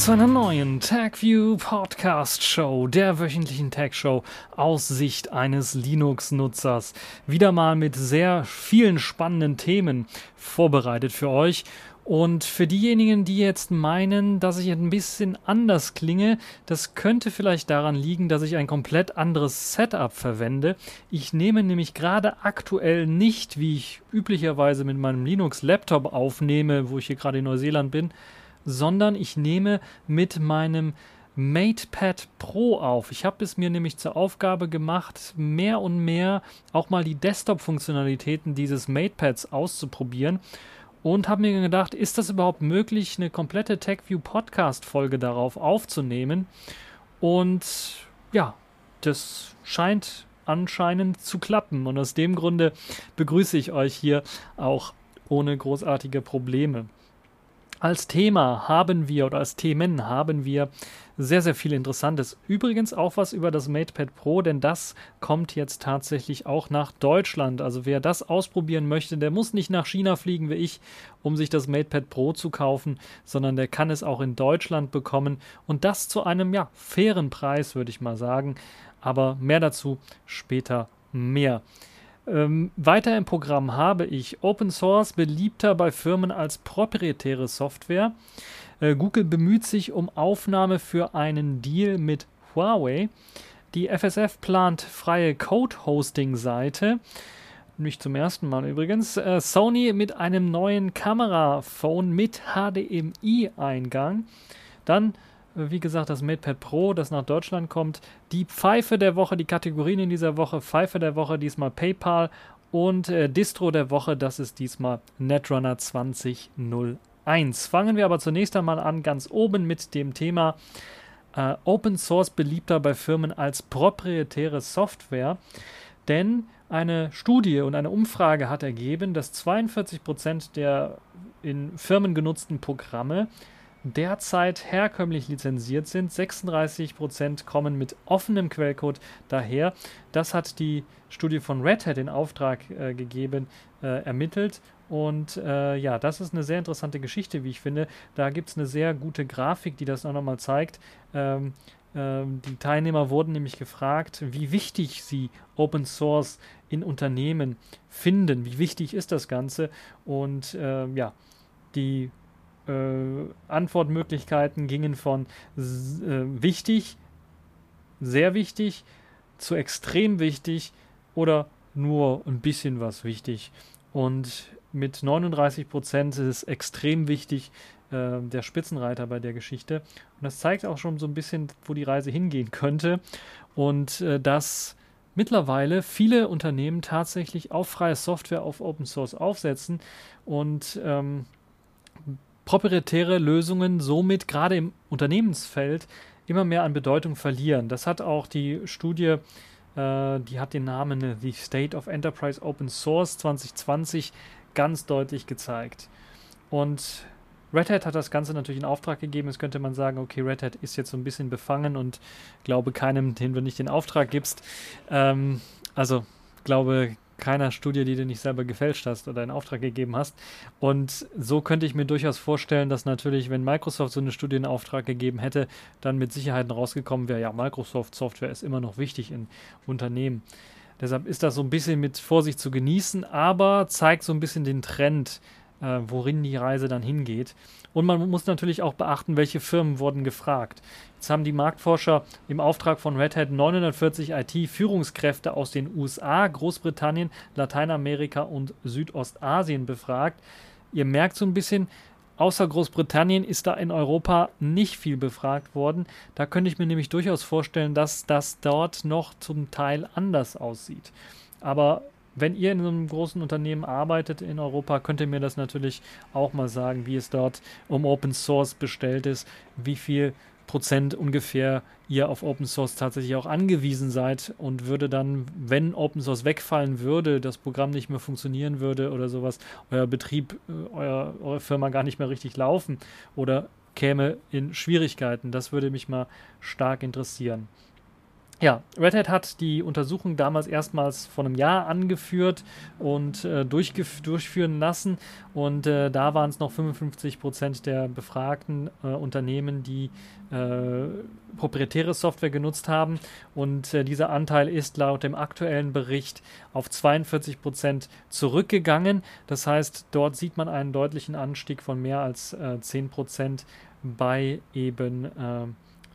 zu einer neuen TagView Podcast Show, der wöchentlichen Tag Show aus Sicht eines Linux-Nutzers. Wieder mal mit sehr vielen spannenden Themen vorbereitet für euch. Und für diejenigen, die jetzt meinen, dass ich ein bisschen anders klinge, das könnte vielleicht daran liegen, dass ich ein komplett anderes Setup verwende. Ich nehme nämlich gerade aktuell nicht, wie ich üblicherweise mit meinem Linux-Laptop aufnehme, wo ich hier gerade in Neuseeland bin, sondern ich nehme mit meinem MatePad Pro auf. Ich habe es mir nämlich zur Aufgabe gemacht, mehr und mehr auch mal die Desktop-Funktionalitäten dieses MatePads auszuprobieren und habe mir gedacht, ist das überhaupt möglich, eine komplette TechView Podcast-Folge darauf aufzunehmen? Und ja, das scheint anscheinend zu klappen. Und aus dem Grunde begrüße ich euch hier auch ohne großartige Probleme. Als Thema haben wir oder als Themen haben wir sehr, sehr viel Interessantes. Übrigens auch was über das MatePad Pro, denn das kommt jetzt tatsächlich auch nach Deutschland. Also wer das ausprobieren möchte, der muss nicht nach China fliegen wie ich, um sich das MatePad Pro zu kaufen, sondern der kann es auch in Deutschland bekommen und das zu einem ja fairen Preis, würde ich mal sagen. Aber mehr dazu später mehr. Ähm, weiter im Programm habe ich Open Source beliebter bei Firmen als proprietäre Software. Äh, Google bemüht sich um Aufnahme für einen Deal mit Huawei. Die FSF plant freie Code-Hosting-Seite. Nicht zum ersten Mal übrigens. Äh, Sony mit einem neuen Kameraphone mit HDMI-Eingang. Dann wie gesagt, das MatePad Pro, das nach Deutschland kommt. Die Pfeife der Woche, die Kategorien in dieser Woche, Pfeife der Woche, diesmal PayPal und äh, Distro der Woche, das ist diesmal Netrunner 2001. Fangen wir aber zunächst einmal an, ganz oben mit dem Thema äh, Open Source beliebter bei Firmen als proprietäre Software. Denn eine Studie und eine Umfrage hat ergeben, dass 42% der in Firmen genutzten Programme derzeit herkömmlich lizenziert sind. 36% kommen mit offenem Quellcode daher. Das hat die Studie von Red Hat in Auftrag äh, gegeben, äh, ermittelt. Und äh, ja, das ist eine sehr interessante Geschichte, wie ich finde. Da gibt es eine sehr gute Grafik, die das auch nochmal zeigt. Ähm, ähm, die Teilnehmer wurden nämlich gefragt, wie wichtig sie Open Source in Unternehmen finden. Wie wichtig ist das Ganze? Und äh, ja, die Antwortmöglichkeiten gingen von äh, wichtig, sehr wichtig, zu extrem wichtig oder nur ein bisschen was wichtig. Und mit 39 Prozent ist es extrem wichtig, äh, der Spitzenreiter bei der Geschichte. Und das zeigt auch schon so ein bisschen, wo die Reise hingehen könnte. Und äh, dass mittlerweile viele Unternehmen tatsächlich auf freie Software, auf Open Source aufsetzen und ähm, proprietäre Lösungen somit gerade im Unternehmensfeld immer mehr an Bedeutung verlieren. Das hat auch die Studie, äh, die hat den Namen The State of Enterprise Open Source 2020 ganz deutlich gezeigt. Und Red Hat hat das Ganze natürlich in Auftrag gegeben. Jetzt könnte man sagen, okay, Red Hat ist jetzt so ein bisschen befangen und glaube keinem, den du nicht den Auftrag gibst. Ähm, also glaube keiner Studie, die du nicht selber gefälscht hast oder in Auftrag gegeben hast. Und so könnte ich mir durchaus vorstellen, dass natürlich, wenn Microsoft so eine Studie in Auftrag gegeben hätte, dann mit Sicherheit rausgekommen wäre, ja, Microsoft Software ist immer noch wichtig in Unternehmen. Deshalb ist das so ein bisschen mit Vorsicht zu genießen, aber zeigt so ein bisschen den Trend, äh, worin die Reise dann hingeht. Und man muss natürlich auch beachten, welche Firmen wurden gefragt. Jetzt haben die Marktforscher im Auftrag von Red Hat 940 IT-Führungskräfte aus den USA, Großbritannien, Lateinamerika und Südostasien befragt. Ihr merkt so ein bisschen, außer Großbritannien ist da in Europa nicht viel befragt worden. Da könnte ich mir nämlich durchaus vorstellen, dass das dort noch zum Teil anders aussieht. Aber wenn ihr in einem großen Unternehmen arbeitet in Europa, könnt ihr mir das natürlich auch mal sagen, wie es dort um Open Source bestellt ist, wie viel Prozent ungefähr ihr auf Open Source tatsächlich auch angewiesen seid und würde dann, wenn Open Source wegfallen würde, das Programm nicht mehr funktionieren würde oder sowas, euer Betrieb, äh, euer, eure Firma gar nicht mehr richtig laufen oder käme in Schwierigkeiten. Das würde mich mal stark interessieren. Ja, Red Hat hat die Untersuchung damals erstmals vor einem Jahr angeführt und äh, durchführen lassen. Und äh, da waren es noch 55 Prozent der befragten äh, Unternehmen, die äh, proprietäre Software genutzt haben. Und äh, dieser Anteil ist laut dem aktuellen Bericht auf 42 Prozent zurückgegangen. Das heißt, dort sieht man einen deutlichen Anstieg von mehr als 10 äh, Prozent bei eben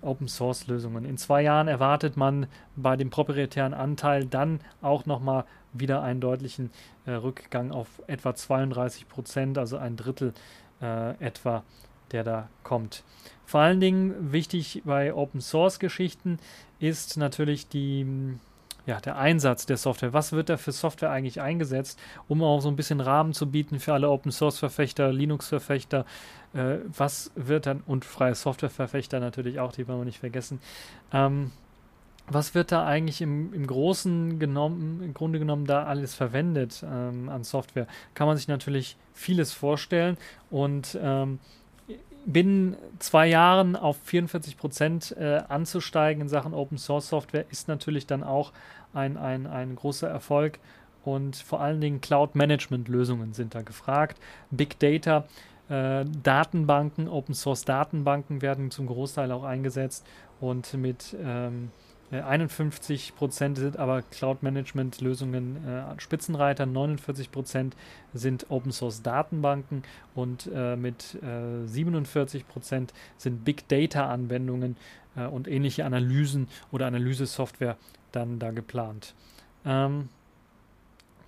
Open Source Lösungen. In zwei Jahren erwartet man bei dem proprietären Anteil dann auch nochmal wieder einen deutlichen äh, Rückgang auf etwa 32 Prozent, also ein Drittel äh, etwa, der da kommt. Vor allen Dingen wichtig bei Open Source Geschichten ist natürlich die ja, der Einsatz der Software. Was wird da für Software eigentlich eingesetzt, um auch so ein bisschen Rahmen zu bieten für alle Open Source Verfechter, Linux Verfechter, äh, was wird dann, und freie Software Verfechter natürlich auch, die wollen wir nicht vergessen. Ähm, was wird da eigentlich im, im Großen genommen, im Grunde genommen da alles verwendet ähm, an Software? Kann man sich natürlich vieles vorstellen und ähm, binnen zwei Jahren auf 44 Prozent äh, anzusteigen in Sachen Open Source Software ist natürlich dann auch ein, ein, ein großer Erfolg. Und vor allen Dingen Cloud-Management-Lösungen sind da gefragt. Big Data, äh, Datenbanken, Open Source Datenbanken werden zum Großteil auch eingesetzt und mit ähm, 51 äh, Prozent sind aber Cloud-Management-Lösungen äh, Spitzenreiter, 49 Prozent sind Open-Source-Datenbanken und äh, mit äh, 47 Prozent sind Big Data-Anwendungen äh, und ähnliche Analysen oder Analysesoftware dann da geplant. Ähm,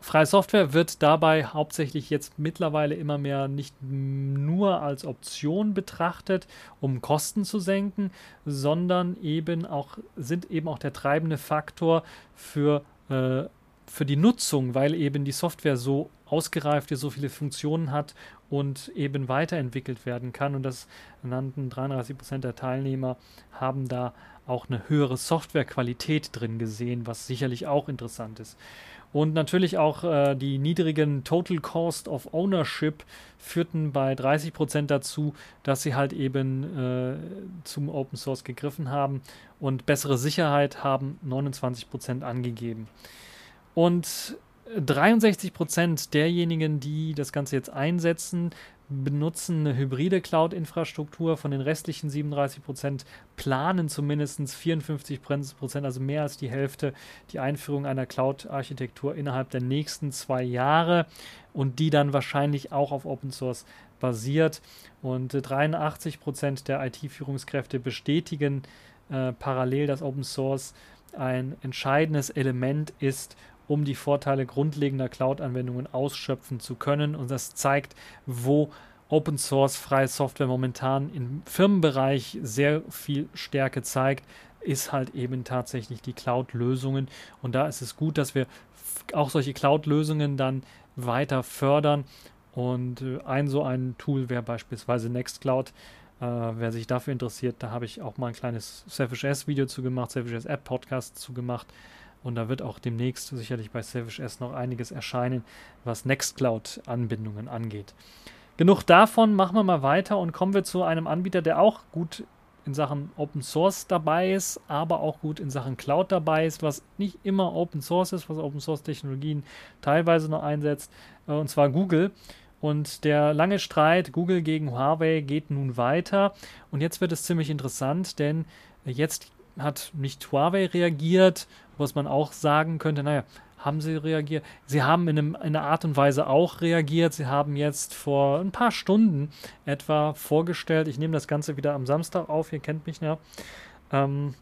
Freie Software wird dabei hauptsächlich jetzt mittlerweile immer mehr nicht nur als Option betrachtet, um Kosten zu senken, sondern eben auch sind eben auch der treibende Faktor für, äh, für die Nutzung, weil eben die Software so ausgereift ist, so viele Funktionen hat und eben weiterentwickelt werden kann. Und das nannten 33 Prozent der Teilnehmer haben da auch eine höhere Softwarequalität drin gesehen, was sicherlich auch interessant ist. Und natürlich auch äh, die niedrigen Total Cost of Ownership führten bei 30 Prozent dazu, dass sie halt eben äh, zum Open Source gegriffen haben und bessere Sicherheit haben 29 Prozent angegeben. Und 63 Prozent derjenigen, die das Ganze jetzt einsetzen, benutzen eine hybride Cloud-Infrastruktur. Von den restlichen 37 Prozent planen zumindest 54 Prozent, also mehr als die Hälfte, die Einführung einer Cloud-Architektur innerhalb der nächsten zwei Jahre und die dann wahrscheinlich auch auf Open Source basiert. Und 83 Prozent der IT-Führungskräfte bestätigen äh, parallel, dass Open Source ein entscheidendes Element ist, um die Vorteile grundlegender Cloud-Anwendungen ausschöpfen zu können. Und das zeigt, wo Open Source freie Software momentan im Firmenbereich sehr viel Stärke zeigt, ist halt eben tatsächlich die Cloud-Lösungen. Und da ist es gut, dass wir auch solche Cloud-Lösungen dann weiter fördern. Und äh, ein so ein Tool wäre beispielsweise Nextcloud. Äh, wer sich dafür interessiert, da habe ich auch mal ein kleines Selfish S-Video zu gemacht, Selfish S-App-Podcast zu gemacht. Und da wird auch demnächst sicherlich bei Savage S noch einiges erscheinen, was Nextcloud-Anbindungen angeht. Genug davon, machen wir mal weiter und kommen wir zu einem Anbieter, der auch gut in Sachen Open Source dabei ist, aber auch gut in Sachen Cloud dabei ist, was nicht immer Open Source ist, was Open Source Technologien teilweise noch einsetzt, äh, und zwar Google. Und der lange Streit Google gegen Huawei geht nun weiter. Und jetzt wird es ziemlich interessant, denn jetzt hat nicht Huawei reagiert, was man auch sagen könnte, naja, haben sie reagiert? Sie haben in, einem, in einer Art und Weise auch reagiert. Sie haben jetzt vor ein paar Stunden etwa vorgestellt, ich nehme das Ganze wieder am Samstag auf, ihr kennt mich ja, ähm,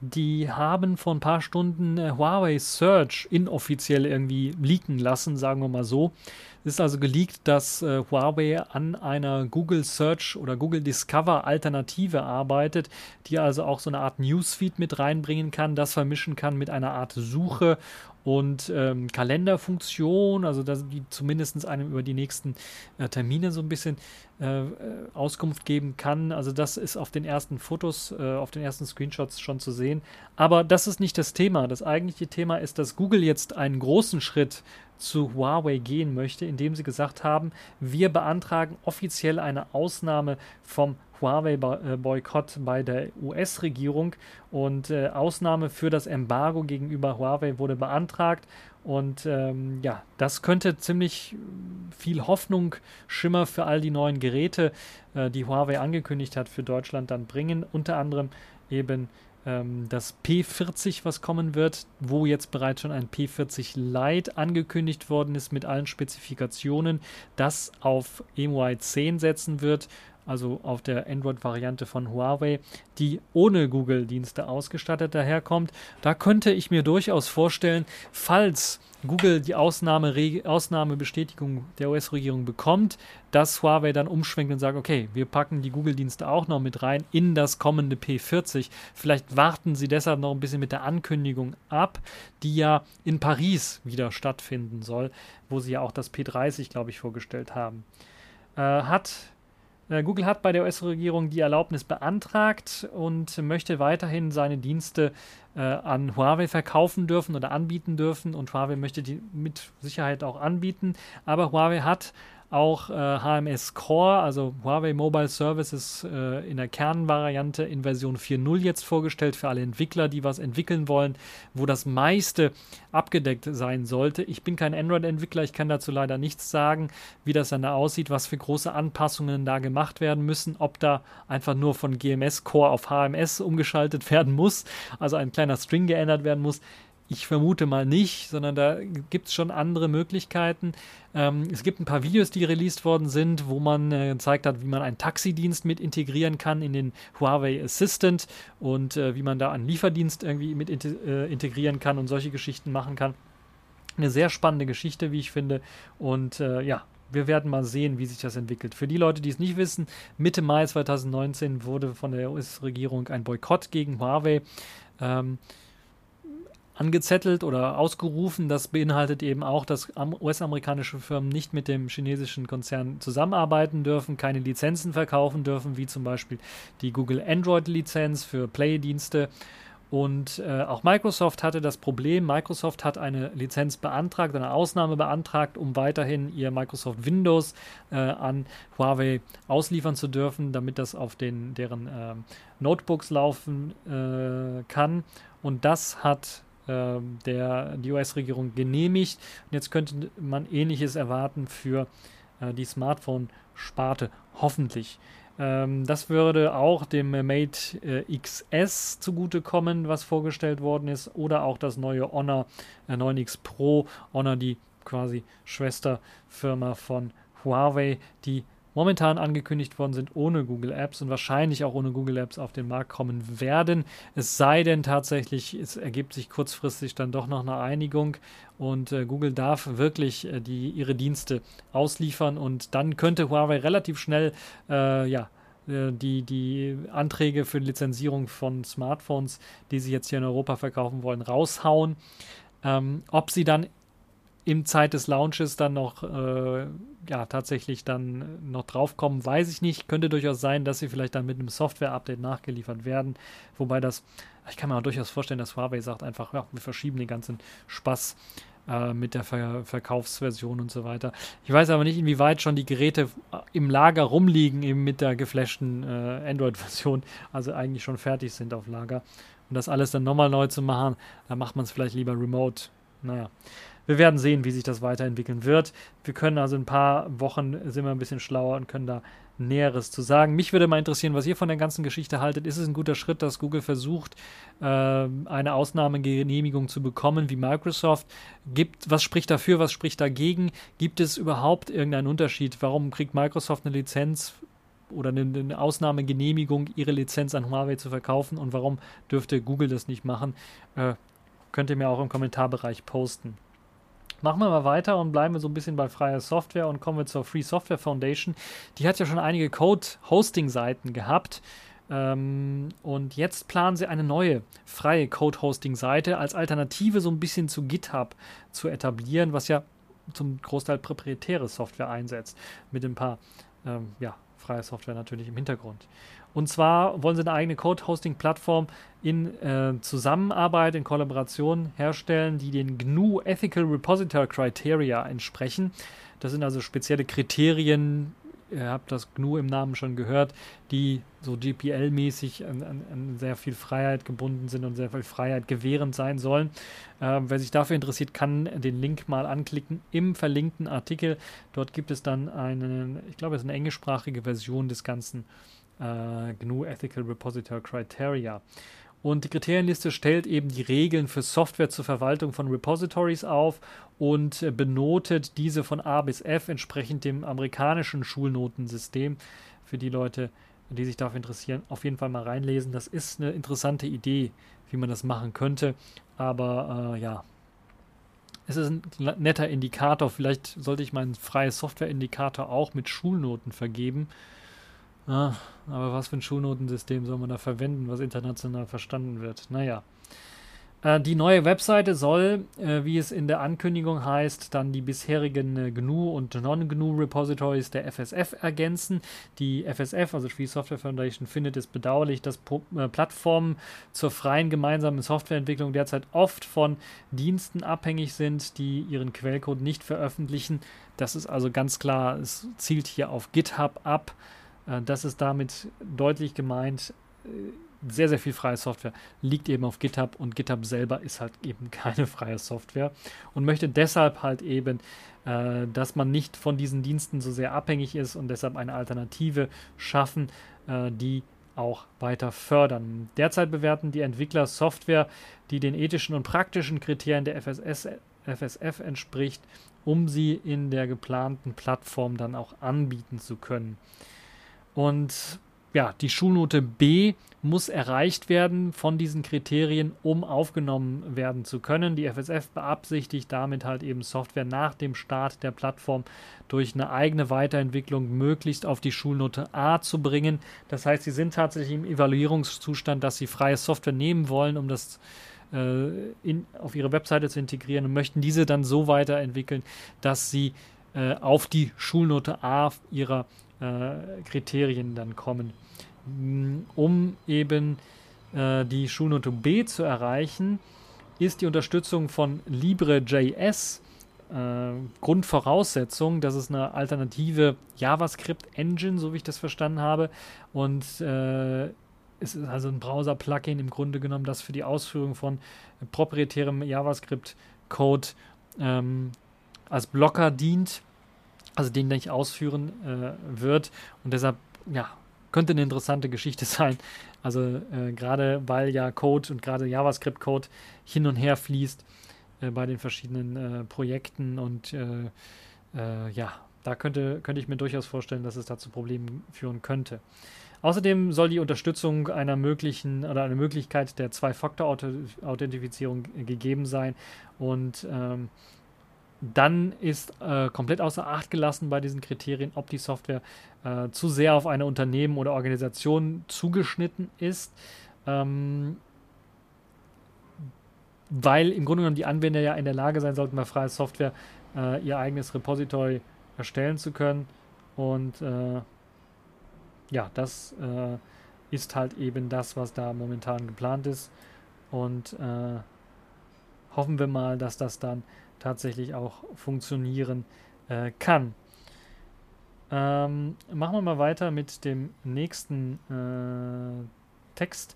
die haben vor ein paar Stunden äh, Huawei Search inoffiziell irgendwie leaken lassen, sagen wir mal so. Es ist also geleakt, dass äh, Huawei an einer Google Search oder Google Discover Alternative arbeitet, die also auch so eine Art Newsfeed mit reinbringen kann, das vermischen kann mit einer Art Suche und ähm, Kalenderfunktion, also dass die zumindest einem über die nächsten äh, Termine so ein bisschen äh, äh, Auskunft geben kann. Also das ist auf den ersten Fotos, äh, auf den ersten Screenshots schon zu sehen. Aber das ist nicht das Thema. Das eigentliche Thema ist, dass Google jetzt einen großen Schritt zu Huawei gehen möchte, indem sie gesagt haben, wir beantragen offiziell eine Ausnahme vom Huawei-Boykott bei der US-Regierung und äh, Ausnahme für das Embargo gegenüber Huawei wurde beantragt. Und ähm, ja, das könnte ziemlich viel Hoffnung, Schimmer für all die neuen Geräte, äh, die Huawei angekündigt hat, für Deutschland dann bringen. Unter anderem eben ähm, das P40, was kommen wird, wo jetzt bereits schon ein P40 Lite angekündigt worden ist mit allen Spezifikationen, das auf EMUI 10 setzen wird also auf der Android-Variante von Huawei, die ohne Google-Dienste ausgestattet daherkommt. Da könnte ich mir durchaus vorstellen, falls Google die Ausnahme, Ausnahmebestätigung der US-Regierung bekommt, dass Huawei dann umschwenkt und sagt, okay, wir packen die Google-Dienste auch noch mit rein in das kommende P40. Vielleicht warten sie deshalb noch ein bisschen mit der Ankündigung ab, die ja in Paris wieder stattfinden soll, wo sie ja auch das P30, glaube ich, vorgestellt haben. Äh, hat Google hat bei der US-Regierung die Erlaubnis beantragt und möchte weiterhin seine Dienste äh, an Huawei verkaufen dürfen oder anbieten dürfen und Huawei möchte die mit Sicherheit auch anbieten. Aber Huawei hat auch äh, HMS Core, also Huawei Mobile Services äh, in der Kernvariante in Version 4.0 jetzt vorgestellt für alle Entwickler, die was entwickeln wollen, wo das meiste abgedeckt sein sollte. Ich bin kein Android-Entwickler, ich kann dazu leider nichts sagen, wie das dann da aussieht, was für große Anpassungen da gemacht werden müssen, ob da einfach nur von GMS Core auf HMS umgeschaltet werden muss, also ein kleiner String geändert werden muss. Ich vermute mal nicht, sondern da gibt es schon andere Möglichkeiten. Ähm, es gibt ein paar Videos, die released worden sind, wo man äh, gezeigt hat, wie man einen Taxidienst mit integrieren kann in den Huawei Assistant und äh, wie man da einen Lieferdienst irgendwie mit äh, integrieren kann und solche Geschichten machen kann. Eine sehr spannende Geschichte, wie ich finde. Und äh, ja, wir werden mal sehen, wie sich das entwickelt. Für die Leute, die es nicht wissen, Mitte Mai 2019 wurde von der US-Regierung ein Boykott gegen Huawei ähm, angezettelt oder ausgerufen. Das beinhaltet eben auch, dass US-amerikanische Firmen nicht mit dem chinesischen Konzern zusammenarbeiten dürfen, keine Lizenzen verkaufen dürfen, wie zum Beispiel die Google Android-Lizenz für Play-Dienste. Und äh, auch Microsoft hatte das Problem, Microsoft hat eine Lizenz beantragt, eine Ausnahme beantragt, um weiterhin ihr Microsoft Windows äh, an Huawei ausliefern zu dürfen, damit das auf den, deren äh, Notebooks laufen äh, kann. Und das hat der, die US-Regierung genehmigt. Und jetzt könnte man ähnliches erwarten für äh, die Smartphone-Sparte, hoffentlich. Ähm, das würde auch dem Mate äh, XS zugutekommen, was vorgestellt worden ist, oder auch das neue Honor äh, 9X Pro, Honor die quasi Schwesterfirma von Huawei, die momentan angekündigt worden sind ohne Google Apps und wahrscheinlich auch ohne Google Apps auf den Markt kommen werden. Es sei denn tatsächlich, es ergibt sich kurzfristig dann doch noch eine Einigung und äh, Google darf wirklich äh, die, ihre Dienste ausliefern und dann könnte Huawei relativ schnell äh, ja, äh, die, die Anträge für die Lizenzierung von Smartphones, die sie jetzt hier in Europa verkaufen wollen, raushauen. Ähm, ob sie dann im Zeit des Launches dann noch äh, ja tatsächlich dann noch draufkommen, weiß ich nicht. Könnte durchaus sein, dass sie vielleicht dann mit einem Software-Update nachgeliefert werden. Wobei das, ich kann mir auch durchaus vorstellen, dass Huawei sagt einfach, ja, wir verschieben den ganzen Spaß äh, mit der Ver Verkaufsversion und so weiter. Ich weiß aber nicht, inwieweit schon die Geräte im Lager rumliegen, eben mit der geflashten äh, Android-Version, also eigentlich schon fertig sind auf Lager. Und das alles dann nochmal neu zu machen, da macht man es vielleicht lieber remote. Naja wir werden sehen, wie sich das weiterentwickeln wird. Wir können also in ein paar Wochen sind wir ein bisschen schlauer und können da Näheres zu sagen. Mich würde mal interessieren, was ihr von der ganzen Geschichte haltet. Ist es ein guter Schritt, dass Google versucht, äh, eine Ausnahmegenehmigung zu bekommen wie Microsoft? Gibt, was spricht dafür, was spricht dagegen? Gibt es überhaupt irgendeinen Unterschied? Warum kriegt Microsoft eine Lizenz oder eine, eine Ausnahmegenehmigung, ihre Lizenz an Huawei zu verkaufen und warum dürfte Google das nicht machen? Äh, könnt ihr mir auch im Kommentarbereich posten. Machen wir mal weiter und bleiben wir so ein bisschen bei freier Software und kommen wir zur Free Software Foundation. Die hat ja schon einige Code-Hosting-Seiten gehabt. Ähm, und jetzt planen sie eine neue freie Code-Hosting-Seite als Alternative so ein bisschen zu GitHub zu etablieren, was ja zum Großteil proprietäre Software einsetzt, mit ein paar ähm, ja, freie Software natürlich im Hintergrund. Und zwar wollen sie eine eigene Code-Hosting-Plattform in äh, Zusammenarbeit, in Kollaboration herstellen, die den GNU Ethical Repository Criteria entsprechen. Das sind also spezielle Kriterien ihr habt das GNU im Namen schon gehört, die so GPL-mäßig an, an, an, sehr viel Freiheit gebunden sind und sehr viel Freiheit gewährend sein sollen. Äh, wer sich dafür interessiert, kann den Link mal anklicken im verlinkten Artikel. Dort gibt es dann eine, ich glaube, es ist eine englischsprachige Version des ganzen äh, GNU Ethical Repository Criteria. Und die Kriterienliste stellt eben die Regeln für Software zur Verwaltung von Repositories auf und äh, benotet diese von A bis F entsprechend dem amerikanischen Schulnotensystem. Für die Leute, die sich dafür interessieren, auf jeden Fall mal reinlesen. Das ist eine interessante Idee, wie man das machen könnte. Aber äh, ja, es ist ein netter Indikator. Vielleicht sollte ich meinen freien Software-Indikator auch mit Schulnoten vergeben. Ah, aber was für ein Schulnotensystem soll man da verwenden, was international verstanden wird? Naja. Äh, die neue Webseite soll, äh, wie es in der Ankündigung heißt, dann die bisherigen äh, GNU und Non-GNU Repositories der FSF ergänzen. Die FSF, also Free Software Foundation, findet es bedauerlich, dass Plattformen zur freien gemeinsamen Softwareentwicklung derzeit oft von Diensten abhängig sind, die ihren Quellcode nicht veröffentlichen. Das ist also ganz klar, es zielt hier auf GitHub ab. Äh, das ist damit deutlich gemeint. Äh, sehr, sehr viel freie Software liegt eben auf GitHub und GitHub selber ist halt eben keine freie Software und möchte deshalb halt eben, äh, dass man nicht von diesen Diensten so sehr abhängig ist und deshalb eine Alternative schaffen, äh, die auch weiter fördern. Derzeit bewerten die Entwickler Software, die den ethischen und praktischen Kriterien der FSS, FSF entspricht, um sie in der geplanten Plattform dann auch anbieten zu können. Und ja, die Schulnote B muss erreicht werden von diesen Kriterien, um aufgenommen werden zu können. Die FSF beabsichtigt damit halt eben Software nach dem Start der Plattform durch eine eigene Weiterentwicklung möglichst auf die Schulnote A zu bringen. Das heißt, sie sind tatsächlich im Evaluierungszustand, dass sie freie Software nehmen wollen, um das äh, in, auf ihre Webseite zu integrieren und möchten diese dann so weiterentwickeln, dass sie äh, auf die Schulnote A ihrer äh, Kriterien dann kommen. Mm, um eben äh, die Schulnote B zu erreichen, ist die Unterstützung von LibreJS äh, Grundvoraussetzung. Das ist eine alternative JavaScript-Engine, so wie ich das verstanden habe. Und äh, es ist also ein Browser-Plugin im Grunde genommen, das für die Ausführung von proprietärem JavaScript-Code ähm, als Blocker dient also den nicht ausführen äh, wird. Und deshalb, ja, könnte eine interessante Geschichte sein. Also äh, gerade weil ja Code und gerade JavaScript-Code hin und her fließt äh, bei den verschiedenen äh, Projekten und äh, äh, ja, da könnte, könnte ich mir durchaus vorstellen, dass es da zu Problemen führen könnte. Außerdem soll die Unterstützung einer möglichen oder eine Möglichkeit der Zwei-Faktor-Authentifizierung gegeben sein und ähm, dann ist äh, komplett außer Acht gelassen bei diesen Kriterien, ob die Software äh, zu sehr auf eine Unternehmen oder Organisation zugeschnitten ist. Ähm, weil im Grunde genommen die Anwender ja in der Lage sein sollten, bei freier Software äh, ihr eigenes Repository erstellen zu können. Und äh, ja, das äh, ist halt eben das, was da momentan geplant ist. Und äh, hoffen wir mal, dass das dann tatsächlich auch funktionieren äh, kann. Ähm, machen wir mal weiter mit dem nächsten äh, Text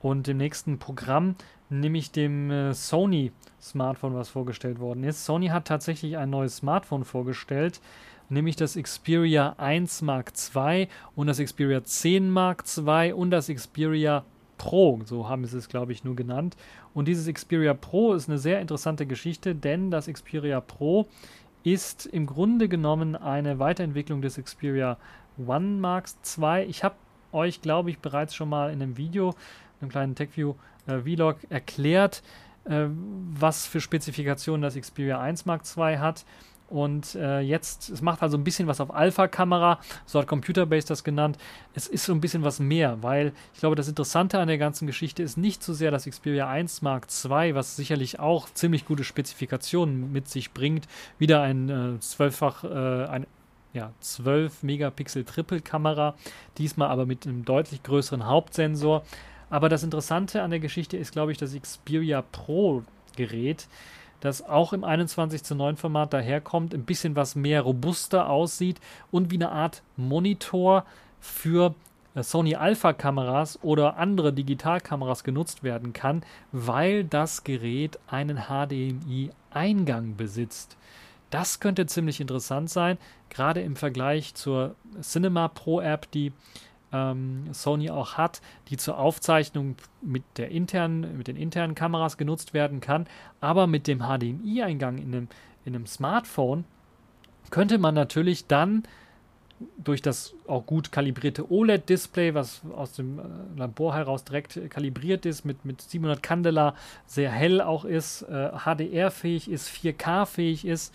und dem nächsten Programm, nämlich dem äh, Sony Smartphone, was vorgestellt worden ist. Sony hat tatsächlich ein neues Smartphone vorgestellt, nämlich das Xperia 1 Mark II und das Xperia 10 Mark II und das Xperia Pro, so haben sie es, glaube ich, nur genannt. Und dieses Xperia Pro ist eine sehr interessante Geschichte, denn das Xperia Pro ist im Grunde genommen eine Weiterentwicklung des Xperia One Mark II. Ich habe euch, glaube ich, bereits schon mal in einem Video, einem kleinen TechView-Vlog äh, erklärt, äh, was für Spezifikationen das Xperia 1 Mark II hat. Und äh, jetzt, es macht also ein bisschen was auf Alpha-Kamera, so hat Computerbase das genannt. Es ist so ein bisschen was mehr, weil ich glaube, das Interessante an der ganzen Geschichte ist nicht so sehr das Xperia 1 Mark II, was sicherlich auch ziemlich gute Spezifikationen mit sich bringt. Wieder ein äh, zwölffach, äh, ein ja, 12 Megapixel Triple-Kamera, diesmal aber mit einem deutlich größeren Hauptsensor. Aber das Interessante an der Geschichte ist, glaube ich, das Xperia Pro Gerät das auch im 21 zu 9 Format daherkommt, ein bisschen was mehr robuster aussieht und wie eine Art Monitor für äh, Sony Alpha Kameras oder andere Digitalkameras genutzt werden kann, weil das Gerät einen HDMI Eingang besitzt. Das könnte ziemlich interessant sein, gerade im Vergleich zur Cinema Pro App, die ähm, Sony auch hat, die zur Aufzeichnung mit, der internen, mit den internen Kameras genutzt werden kann. Aber mit dem HDMI-Eingang in einem, in einem Smartphone könnte man natürlich dann durch das auch gut kalibrierte OLED-Display, was aus dem äh, Labor heraus direkt kalibriert ist, mit, mit 700 Candela sehr hell auch ist, äh, HDR-fähig ist, 4K-fähig ist,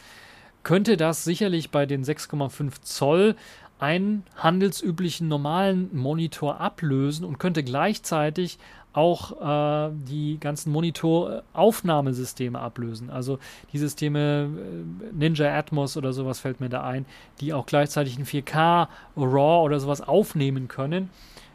könnte das sicherlich bei den 6,5 Zoll einen handelsüblichen normalen Monitor ablösen und könnte gleichzeitig auch äh, die ganzen Monitoraufnahmesysteme ablösen. Also die Systeme äh, Ninja Atmos oder sowas fällt mir da ein, die auch gleichzeitig in 4K RAW oder sowas aufnehmen können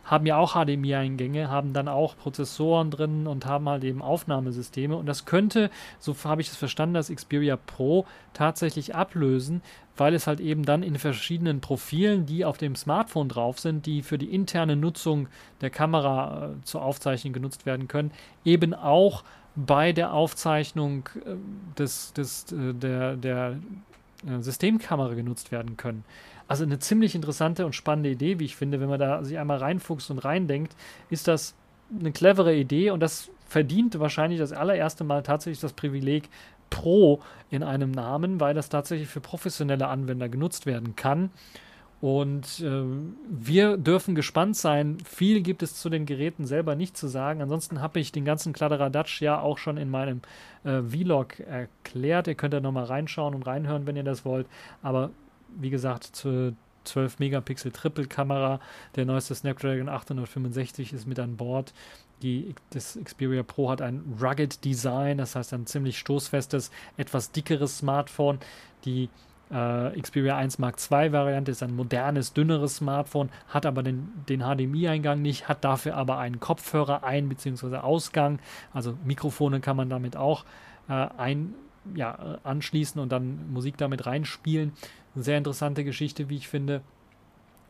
haben ja auch HDMI-Eingänge, haben dann auch Prozessoren drin und haben halt eben Aufnahmesysteme. Und das könnte, so habe ich es verstanden, das Xperia Pro tatsächlich ablösen, weil es halt eben dann in verschiedenen Profilen, die auf dem Smartphone drauf sind, die für die interne Nutzung der Kamera äh, zur Aufzeichnung genutzt werden können, eben auch bei der Aufzeichnung äh, des, des, äh, der, der äh, Systemkamera genutzt werden können. Also eine ziemlich interessante und spannende Idee, wie ich finde, wenn man da sich einmal reinfuchst und reindenkt, ist das eine clevere Idee und das verdient wahrscheinlich das allererste Mal tatsächlich das Privileg Pro in einem Namen, weil das tatsächlich für professionelle Anwender genutzt werden kann. Und äh, wir dürfen gespannt sein. Viel gibt es zu den Geräten selber nicht zu sagen. Ansonsten habe ich den ganzen Kladderadatsch ja auch schon in meinem äh, Vlog erklärt. Ihr könnt da nochmal reinschauen und reinhören, wenn ihr das wollt. Aber wie gesagt, zur 12 Megapixel Triple-Kamera. Der neueste Snapdragon 865 ist mit an Bord. Die, das Xperia Pro hat ein Rugged Design, das heißt ein ziemlich stoßfestes, etwas dickeres Smartphone. Die äh, Xperia 1 Mark II Variante ist ein modernes, dünneres Smartphone, hat aber den, den HDMI-Eingang nicht, hat dafür aber einen Kopfhörer ein- bzw. Ausgang. Also Mikrofone kann man damit auch äh, ein, ja, anschließen und dann Musik damit reinspielen. Eine sehr interessante Geschichte, wie ich finde.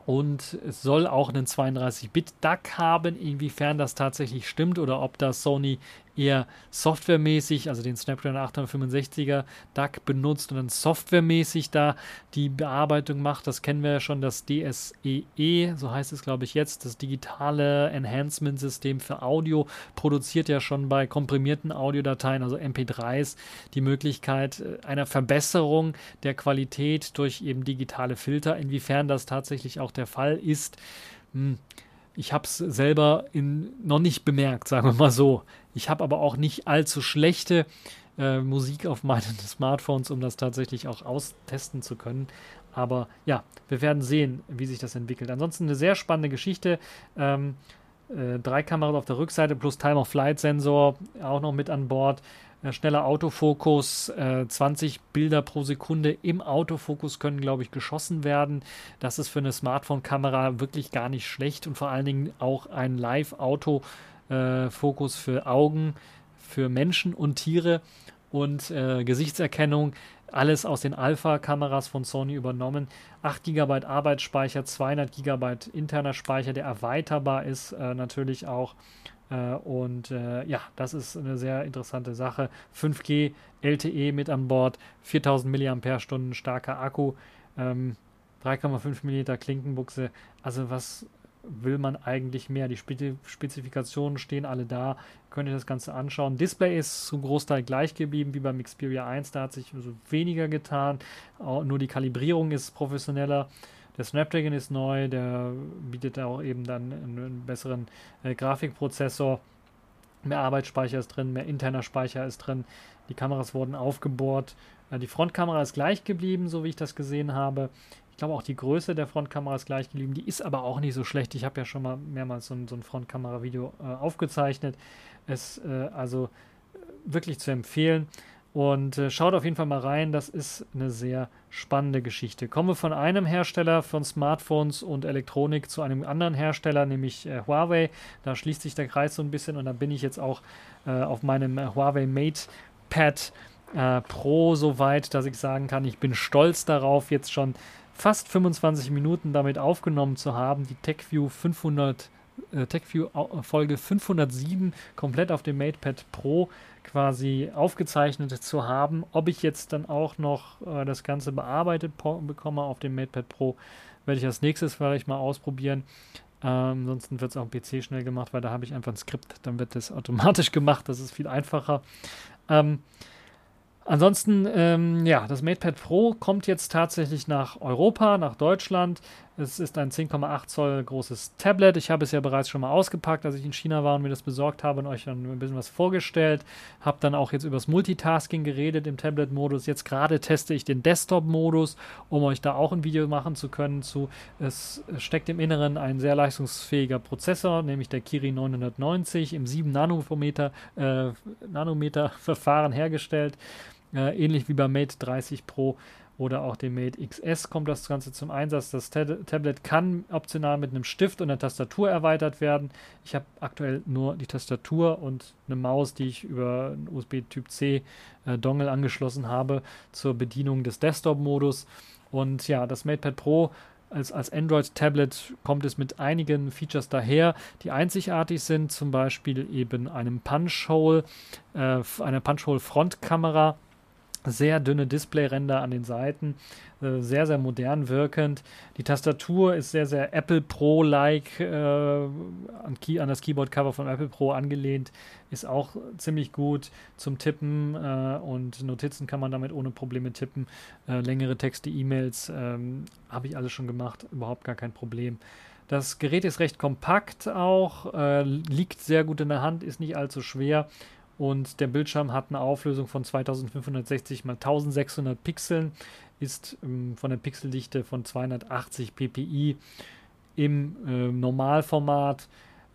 Und es soll auch einen 32-Bit-DAC haben, inwiefern das tatsächlich stimmt oder ob das Sony eher softwaremäßig, also den Snapdragon 865er DAC benutzt und dann softwaremäßig da die Bearbeitung macht. Das kennen wir ja schon, das DSEE, e, so heißt es glaube ich jetzt, das digitale Enhancement-System für Audio, produziert ja schon bei komprimierten Audiodateien, also MP3s, die Möglichkeit äh, einer Verbesserung der Qualität durch eben digitale Filter. Inwiefern das tatsächlich auch der Fall ist, hm, ich habe es selber in, noch nicht bemerkt, sagen wir mal so. Ich habe aber auch nicht allzu schlechte äh, Musik auf meinen Smartphones, um das tatsächlich auch austesten zu können. Aber ja, wir werden sehen, wie sich das entwickelt. Ansonsten eine sehr spannende Geschichte. Ähm, äh, drei Kameras auf der Rückseite plus Time-of-Flight-Sensor auch noch mit an Bord. Äh, schneller Autofokus, äh, 20 Bilder pro Sekunde im Autofokus können, glaube ich, geschossen werden. Das ist für eine Smartphone-Kamera wirklich gar nicht schlecht und vor allen Dingen auch ein Live-Autofokus für Augen, für Menschen und Tiere und äh, Gesichtserkennung. Alles aus den Alpha-Kameras von Sony übernommen. 8 GB Arbeitsspeicher, 200 GB interner Speicher, der erweiterbar ist, äh, natürlich auch. Äh, und äh, ja, das ist eine sehr interessante Sache. 5G LTE mit an Bord, 4000 mAh starker Akku, ähm, 3,5 mm Klinkenbuchse. Also was will man eigentlich mehr? Die Spezifikationen stehen alle da. Könnt ihr das Ganze anschauen. Display ist zum Großteil gleich geblieben wie beim Xperia 1. Da hat sich also weniger getan. Auch nur die Kalibrierung ist professioneller. Der Snapdragon ist neu, der bietet auch eben dann einen, besseren äh, Grafikprozessor. Mehr Arbeitsspeicher ist drin, mehr interner Speicher ist drin. Die Kameras wurden aufgebohrt. Äh, die Frontkamera ist gleich geblieben, so wie ich das gesehen habe. Ich glaube auch die Größe der Frontkamera ist gleich geblieben. Die ist aber auch nicht so schlecht. Ich habe ja schon mal mehrmals so ein, so ein Frontkamera-Video äh, aufgezeichnet. Es äh, also äh, wirklich zu empfehlen. Und äh, schaut auf jeden Fall mal rein, das ist eine sehr spannende Geschichte. Kommen wir von einem Hersteller von Smartphones und Elektronik zu einem anderen Hersteller, nämlich äh, Huawei. Da schließt sich der Kreis so ein bisschen und da bin ich jetzt auch äh, auf meinem äh, Huawei Mate Pad äh, Pro so weit, dass ich sagen kann, ich bin stolz darauf, jetzt schon fast 25 Minuten damit aufgenommen zu haben, die TechView 500 äh, TechView Folge 507 komplett auf dem MatePad Pro quasi aufgezeichnet zu haben. Ob ich jetzt dann auch noch äh, das Ganze bearbeitet bekomme auf dem MatePad Pro, werde ich als nächstes vielleicht mal ausprobieren. Ähm, ansonsten wird es auch am PC schnell gemacht, weil da habe ich einfach ein Skript, dann wird das automatisch gemacht, das ist viel einfacher. Ähm, Ansonsten, ähm, ja, das MatePad Pro kommt jetzt tatsächlich nach Europa, nach Deutschland. Es ist ein 10,8 Zoll großes Tablet. Ich habe es ja bereits schon mal ausgepackt, als ich in China war und mir das besorgt habe und euch dann ein bisschen was vorgestellt. Habe dann auch jetzt über das Multitasking geredet im Tablet-Modus. Jetzt gerade teste ich den Desktop-Modus, um euch da auch ein Video machen zu können. Zu. Es steckt im Inneren ein sehr leistungsfähiger Prozessor, nämlich der Kirin 990 im 7 Nanometer, äh, Nanometer Verfahren hergestellt. Äh, ähnlich wie beim Mate 30 Pro oder auch dem Mate XS kommt das Ganze zum Einsatz. Das Tablet kann optional mit einem Stift und einer Tastatur erweitert werden. Ich habe aktuell nur die Tastatur und eine Maus, die ich über einen USB Typ C äh, Dongle angeschlossen habe zur Bedienung des Desktop-Modus. Und ja, das MatePad Pro als, als Android-Tablet kommt es mit einigen Features daher, die einzigartig sind, zum Beispiel eben einem Punch-Hole, äh, einer Punch-Hole-Frontkamera sehr dünne Displayränder an den Seiten, äh, sehr, sehr modern wirkend. Die Tastatur ist sehr, sehr Apple Pro-like, äh, an, an, das Keyboard-Cover von Apple Pro angelehnt, ist auch ziemlich gut zum Tippen äh, und Notizen kann man damit ohne Probleme tippen. Äh, längere Texte, E-Mails ähm, habe ich alles schon gemacht, überhaupt gar kein Problem. Das Gerät ist recht kompakt auch, äh, liegt sehr gut in der Hand, ist nicht allzu schwer und der Bildschirm hat eine Auflösung von 2560 x 1600 Pixeln, ist ähm, von der Pixeldichte von 280 ppi im äh, Normalformat.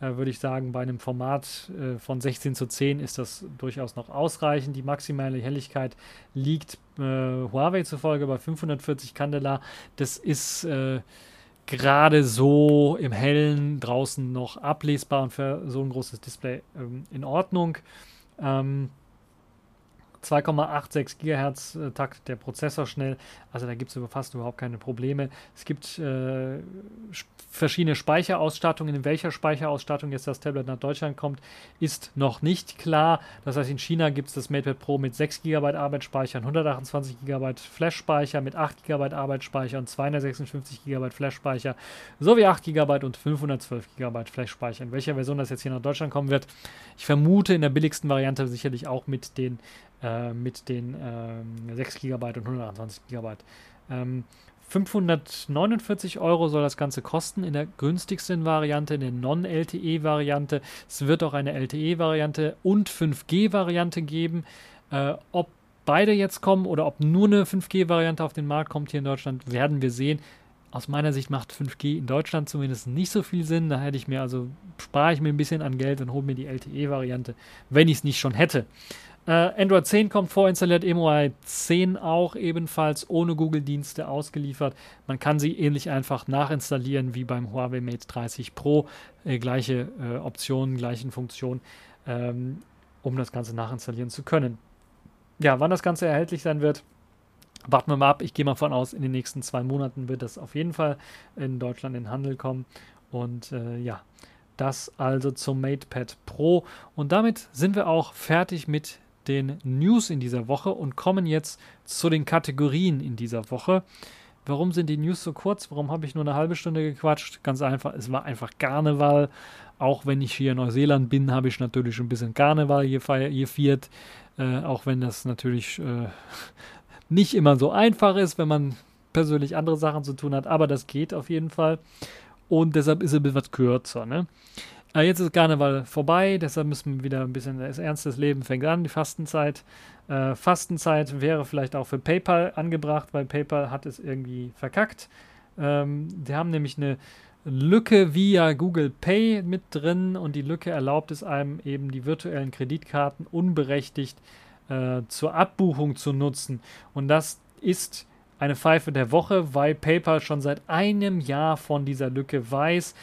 Würde ich sagen, bei einem Format äh, von 16 zu 10 ist das durchaus noch ausreichend. Die maximale Helligkeit liegt äh, Huawei zufolge bei 540 Candela. Das ist äh, gerade so im Hellen draußen noch ablesbar und für so ein großes Display ähm, in Ordnung. Ähm, 2,86 GHz äh, Takt der Prozessor schnell, also da gibt es fast überhaupt keine Probleme. Es gibt äh, verschiedene Speicherausstattungen. In welcher Speicherausstattung jetzt das Tablet nach Deutschland kommt, ist noch nicht klar. Das heißt, in China gibt es das MatePad Pro mit 6 GB Arbeitsspeicher, 128 GB Flash-Speicher, mit 8 GB Arbeitsspeicher und 256 GB Flash-Speicher sowie 8 GB und 512 GB Flash-Speicher. In welcher Version das jetzt hier nach Deutschland kommen wird, ich vermute in der billigsten Variante sicherlich auch mit den äh, mit den ähm, 6 GB und 128 GB. Ähm, 549 Euro soll das Ganze kosten in der günstigsten Variante, in der Non-LTE-Variante. Es wird auch eine LTE-Variante und 5G-Variante geben. Äh, ob beide jetzt kommen oder ob nur eine 5G-Variante auf den Markt kommt hier in Deutschland, werden wir sehen. Aus meiner Sicht macht 5G in Deutschland zumindest nicht so viel Sinn. Da hätte ich mir also, spare ich mir ein bisschen an Geld und hole mir die LTE-Variante, wenn ich es nicht schon hätte. Äh, Android 10 kommt vorinstalliert, EMUI 10 auch ebenfalls ohne Google-Dienste ausgeliefert. Man kann sie ähnlich einfach nachinstallieren wie beim Huawei Mate 30 Pro. Äh, gleiche äh, Optionen, gleichen Funktionen, ähm, um das Ganze nachinstallieren zu können. Ja, wann das Ganze erhältlich sein wird, warten wir mal ab. Ich gehe mal von aus, in den nächsten zwei Monaten wird das auf jeden Fall in Deutschland in Handel kommen. Und äh, ja, das also zum MatePad Pro. Und damit sind wir auch fertig mit den News in dieser Woche und kommen jetzt zu den Kategorien in dieser Woche. Warum sind die News so kurz? Warum habe ich nur eine halbe Stunde gequatscht? Ganz einfach, es war einfach Karneval. Auch wenn ich hier in Neuseeland bin, habe ich natürlich ein bisschen Karneval gefeiert. Äh, auch wenn das natürlich äh, nicht immer so einfach ist, wenn man persönlich andere Sachen zu tun hat. Aber das geht auf jeden Fall. Und deshalb ist es ein bisschen was kürzer. Ne? Aber jetzt ist Karneval vorbei, deshalb müssen wir wieder ein bisschen das ernste Leben fängt an, die Fastenzeit. Äh, Fastenzeit wäre vielleicht auch für PayPal angebracht, weil PayPal hat es irgendwie verkackt. Ähm, die haben nämlich eine Lücke via Google Pay mit drin und die Lücke erlaubt es einem eben die virtuellen Kreditkarten unberechtigt äh, zur Abbuchung zu nutzen. Und das ist eine Pfeife der Woche, weil PayPal schon seit einem Jahr von dieser Lücke weiß,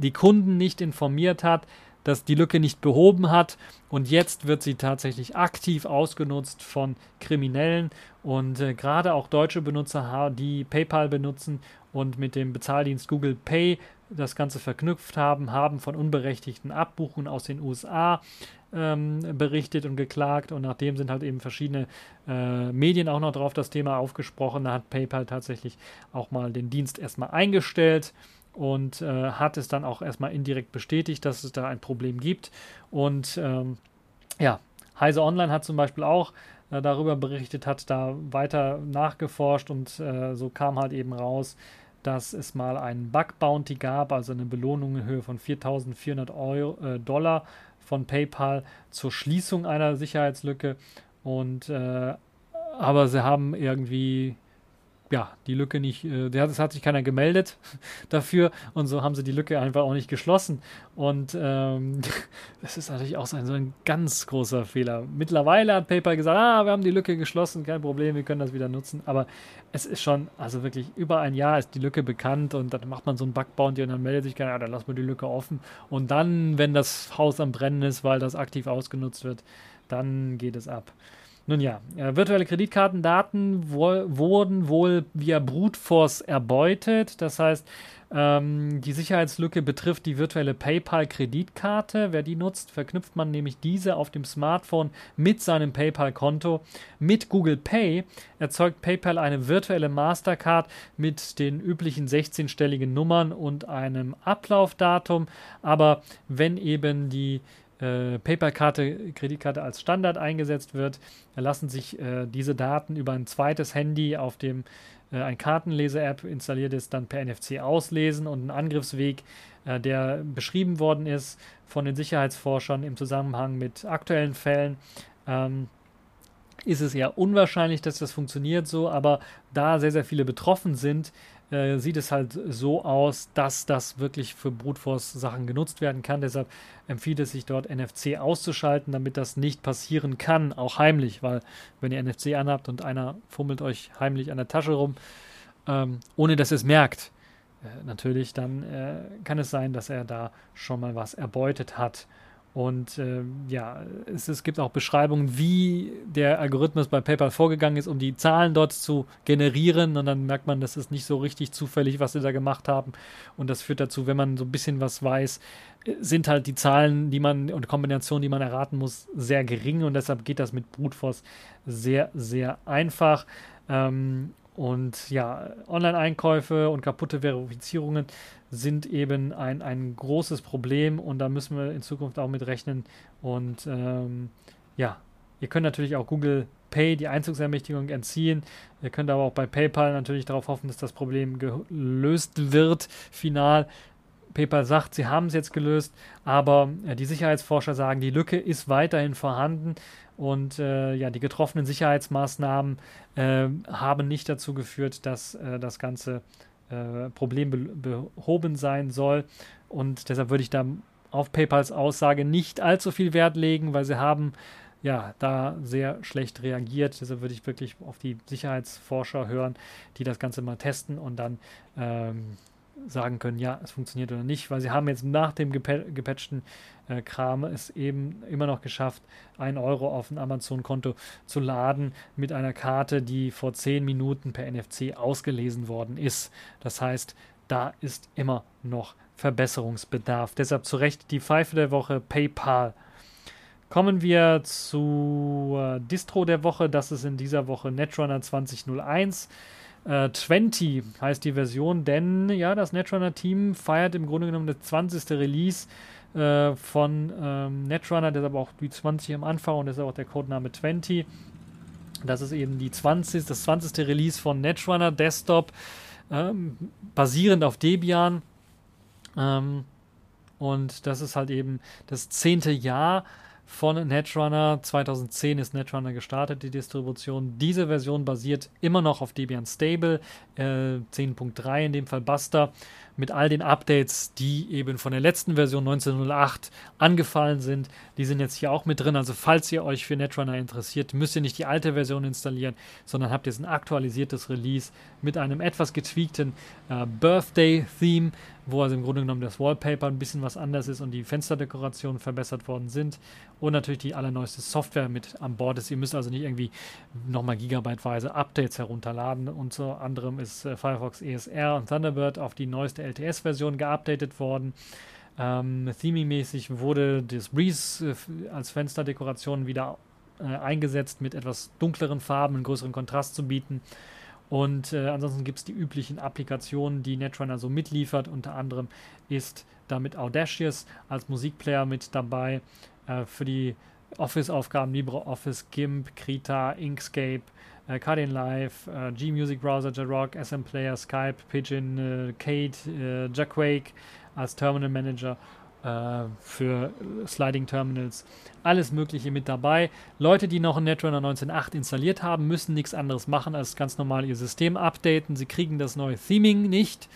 die Kunden nicht informiert hat, das die Lücke nicht behoben hat. Und jetzt wird sie tatsächlich aktiv ausgenutzt von Kriminellen. Und äh, gerade auch deutsche Benutzer, die PayPal benutzen und mit dem Bezahldienst Google Pay das Ganze verknüpft haben, haben von unberechtigten Abbuchungen aus den USA ähm, berichtet und geklagt. Und nachdem sind halt eben verschiedene äh, Medien auch noch drauf das Thema aufgesprochen. Da hat PayPal tatsächlich auch mal den Dienst erstmal eingestellt und äh, hat es dann auch erstmal indirekt bestätigt, dass es da ein Problem gibt. Und ähm, ja, Heise Online hat zum Beispiel auch äh, darüber berichtet, hat da weiter nachgeforscht und äh, so kam halt eben raus, dass es mal einen Bug Bounty gab, also eine Belohnung in Höhe von 4.400 äh, Dollar von PayPal zur Schließung einer Sicherheitslücke. Und äh, aber sie haben irgendwie ja, die Lücke nicht, äh, es hat sich keiner gemeldet dafür und so haben sie die Lücke einfach auch nicht geschlossen. Und ähm, das ist natürlich auch so ein, so ein ganz großer Fehler. Mittlerweile hat PayPal gesagt, ah, wir haben die Lücke geschlossen, kein Problem, wir können das wieder nutzen. Aber es ist schon, also wirklich über ein Jahr ist die Lücke bekannt und dann macht man so einen Bug-Bounty und dann meldet sich keiner, ja, dann lassen wir die Lücke offen. Und dann, wenn das Haus am Brennen ist, weil das aktiv ausgenutzt wird, dann geht es ab. Nun ja, äh, virtuelle Kreditkartendaten wo, wurden wohl via Brute Force erbeutet. Das heißt, ähm, die Sicherheitslücke betrifft die virtuelle PayPal-Kreditkarte. Wer die nutzt, verknüpft man nämlich diese auf dem Smartphone mit seinem PayPal-Konto. Mit Google Pay erzeugt PayPal eine virtuelle Mastercard mit den üblichen 16-stelligen Nummern und einem Ablaufdatum. Aber wenn eben die äh, PayPal-Karte, Kreditkarte als Standard eingesetzt wird, lassen sich äh, diese Daten über ein zweites Handy auf dem äh, ein Kartenleser-App installiert ist, dann per NFC auslesen und ein Angriffsweg, äh, der beschrieben worden ist von den Sicherheitsforschern im Zusammenhang mit aktuellen Fällen. Ähm, ist es eher unwahrscheinlich, dass das funktioniert so, aber da sehr, sehr viele betroffen sind, äh, sieht es halt so aus, dass das wirklich für Brute Force Sachen genutzt werden kann. Deshalb empfiehlt es sich dort NFC auszuschalten, damit das nicht passieren kann, auch heimlich, weil wenn ihr NFC anhabt und einer fummelt euch heimlich an der Tasche rum, ähm, ohne dass ihr es merkt, äh, natürlich, dann äh, kann es sein, dass er da schon mal was erbeutet hat. Und äh, ja, es, es, gibt auch Beschreibungen, wie der Algorithmus bei PayPal vorgegangen ist, um die Zahlen dort zu generieren. Und dann merkt man, das ist nicht so richtig zufällig, was sie da gemacht haben. Und das führt dazu, wenn man so ein bisschen was weiß, sind halt die Zahlen, die man und Kombinationen, die man erraten muss, sehr gering. Und deshalb geht das mit Brute Force sehr, sehr einfach. Ähm, und ja, Online-Einkäufe und kaputte Verifizierungen sind eben ein, ein großes Problem und da müssen wir in Zukunft auch mit rechnen. Und ähm, ja, ihr könnt natürlich auch Google Pay die Einzugsermächtigung entziehen. Ihr könnt aber auch bei PayPal natürlich darauf hoffen, dass das Problem gelöst wird, final. PayPal sagt, sie haben es jetzt gelöst, aber äh, die Sicherheitsforscher sagen, die Lücke ist weiterhin vorhanden und äh, ja, die getroffenen Sicherheitsmaßnahmen äh, haben nicht dazu geführt, dass äh, das ganze äh, Problem be behoben sein soll. Und deshalb würde ich da auf PayPals Aussage nicht allzu viel Wert legen, weil sie haben ja da sehr schlecht reagiert. Deshalb würde ich wirklich auf die Sicherheitsforscher hören, die das Ganze mal testen und dann ähm, sagen können, ja, es funktioniert oder nicht, weil sie haben jetzt nach dem gepatchten äh, Kram es eben immer noch geschafft, 1 Euro auf ein Amazon-Konto zu laden mit einer Karte, die vor 10 Minuten per NFC ausgelesen worden ist. Das heißt, da ist immer noch Verbesserungsbedarf. Deshalb zu Recht die Pfeife der Woche PayPal. Kommen wir zur Distro der Woche. Das ist in dieser Woche Netrunner 2001. Äh, 20 heißt die Version, denn ja, das Netrunner-Team feiert im Grunde genommen das 20. Release äh, von ähm, Netrunner, deshalb auch die 20 am Anfang und deshalb auch der Codename 20. Das ist eben die 20, das 20. Release von Netrunner Desktop, ähm, basierend auf Debian. Ähm, und das ist halt eben das zehnte Jahr von Netrunner. 2010 ist Netrunner gestartet, die Distribution. Diese Version basiert immer noch auf Debian Stable, äh, 10.3 in dem Fall Buster, mit all den Updates, die eben von der letzten Version 1908 angefallen sind. Die sind jetzt hier auch mit drin. Also falls ihr euch für Netrunner interessiert, müsst ihr nicht die alte Version installieren, sondern habt jetzt ein aktualisiertes Release mit einem etwas getweakten äh, Birthday-Theme, wo also im Grunde genommen das Wallpaper ein bisschen was anders ist und die Fensterdekorationen verbessert worden sind. Und natürlich die allerneueste Software mit an Bord ist. Ihr müsst also nicht irgendwie nochmal gigabyteweise Updates herunterladen. Unter anderem ist äh, Firefox ESR und Thunderbird auf die neueste LTS-Version geupdatet worden. Ähm, Theming-mäßig wurde das Breeze äh, als Fensterdekoration wieder äh, eingesetzt, mit etwas dunkleren Farben, einen größeren Kontrast zu bieten. Und äh, ansonsten gibt es die üblichen Applikationen, die Netrunner so mitliefert. Unter anderem ist damit Audacious als Musikplayer mit dabei äh, für die Office-Aufgaben LibreOffice, GIMP, Krita, Inkscape, äh, Cardin Live, äh, G-Music Browser, JRock, SM Player, Skype, Pigeon, äh, Kate, äh, Jacquake als Terminal Manager äh, für Sliding Terminals, alles Mögliche mit dabei. Leute, die noch ein Netrunner 19.8 installiert haben, müssen nichts anderes machen als ganz normal ihr System updaten. Sie kriegen das neue Theming nicht.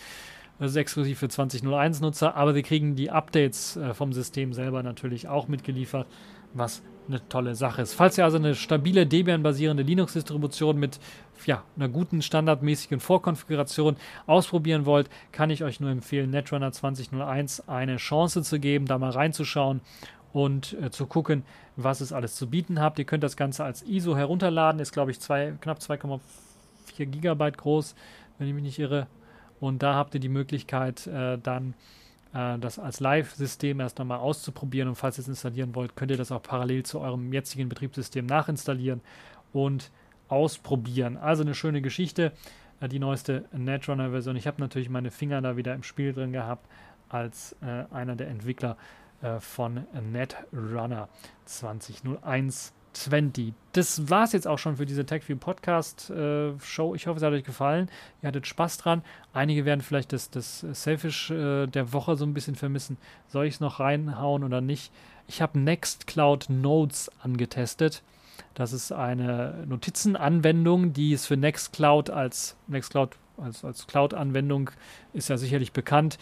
Das ist exklusiv für 20.01 Nutzer, aber sie kriegen die Updates äh, vom System selber natürlich auch mitgeliefert, was eine tolle Sache ist. Falls ihr also eine stabile Debian-basierende Linux-Distribution mit ja, einer guten standardmäßigen Vorkonfiguration ausprobieren wollt, kann ich euch nur empfehlen, Netrunner 2001 eine Chance zu geben, da mal reinzuschauen und äh, zu gucken, was es alles zu bieten habt. Ihr könnt das Ganze als ISO herunterladen, ist glaube ich zwei, knapp 2,4 Gigabyte groß, wenn ich mich nicht irre. Und da habt ihr die Möglichkeit, äh, dann äh, das als Live-System erst nochmal auszuprobieren. Und falls ihr es installieren wollt, könnt ihr das auch parallel zu eurem jetzigen Betriebssystem nachinstallieren und ausprobieren. Also eine schöne Geschichte. Äh, die neueste Netrunner-Version. Ich habe natürlich meine Finger da wieder im Spiel drin gehabt als äh, einer der Entwickler äh, von Netrunner 2001 20. Das war es jetzt auch schon für diese TechView Podcast äh, Show. Ich hoffe, es hat euch gefallen. Ihr hattet Spaß dran. Einige werden vielleicht das, das Selfish äh, der Woche so ein bisschen vermissen. Soll ich es noch reinhauen oder nicht? Ich habe Nextcloud Notes angetestet. Das ist eine Notizenanwendung, die es für Nextcloud als Nextcloud als, als Cloud-Anwendung ist ja sicherlich bekannt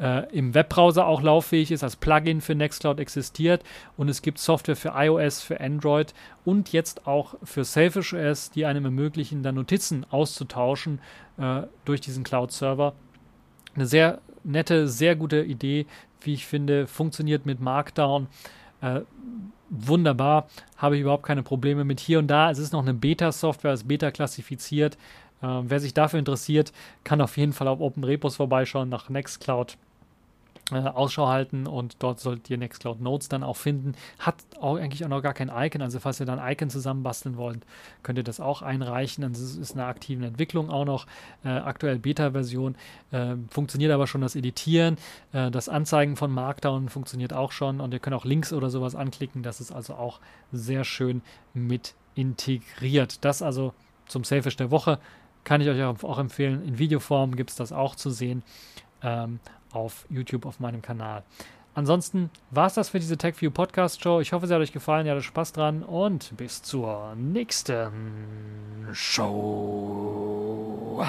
äh, im Webbrowser auch lauffähig ist, als Plugin für Nextcloud existiert und es gibt Software für iOS, für Android und jetzt auch für Selfish OS, die einem ermöglichen, dann Notizen auszutauschen äh, durch diesen Cloud-Server. Eine sehr nette, sehr gute Idee, wie ich finde, funktioniert mit Markdown. Äh, wunderbar, habe ich überhaupt keine Probleme mit hier und da. Es ist noch eine Beta-Software, als Beta klassifiziert. Äh, wer sich dafür interessiert, kann auf jeden Fall auf OpenRepos vorbeischauen nach Nextcloud äh, Ausschau halten und dort solltet ihr Nextcloud Notes dann auch finden. Hat auch eigentlich auch noch gar kein Icon, also falls ihr dann ein Icon zusammenbasteln wollt, könnt ihr das auch einreichen. Also es ist eine aktive Entwicklung auch noch, äh, aktuell Beta-Version. Äh, funktioniert aber schon das Editieren, äh, das Anzeigen von Markdown funktioniert auch schon und ihr könnt auch Links oder sowas anklicken. Das ist also auch sehr schön mit integriert. Das also zum Selfish der Woche. Kann ich euch auch empfehlen. In Videoform gibt es das auch zu sehen. Ähm, auf YouTube auf meinem Kanal. Ansonsten war es das für diese TechView Podcast Show. Ich hoffe, es hat euch gefallen, ihr hattet Spaß dran und bis zur nächsten Show.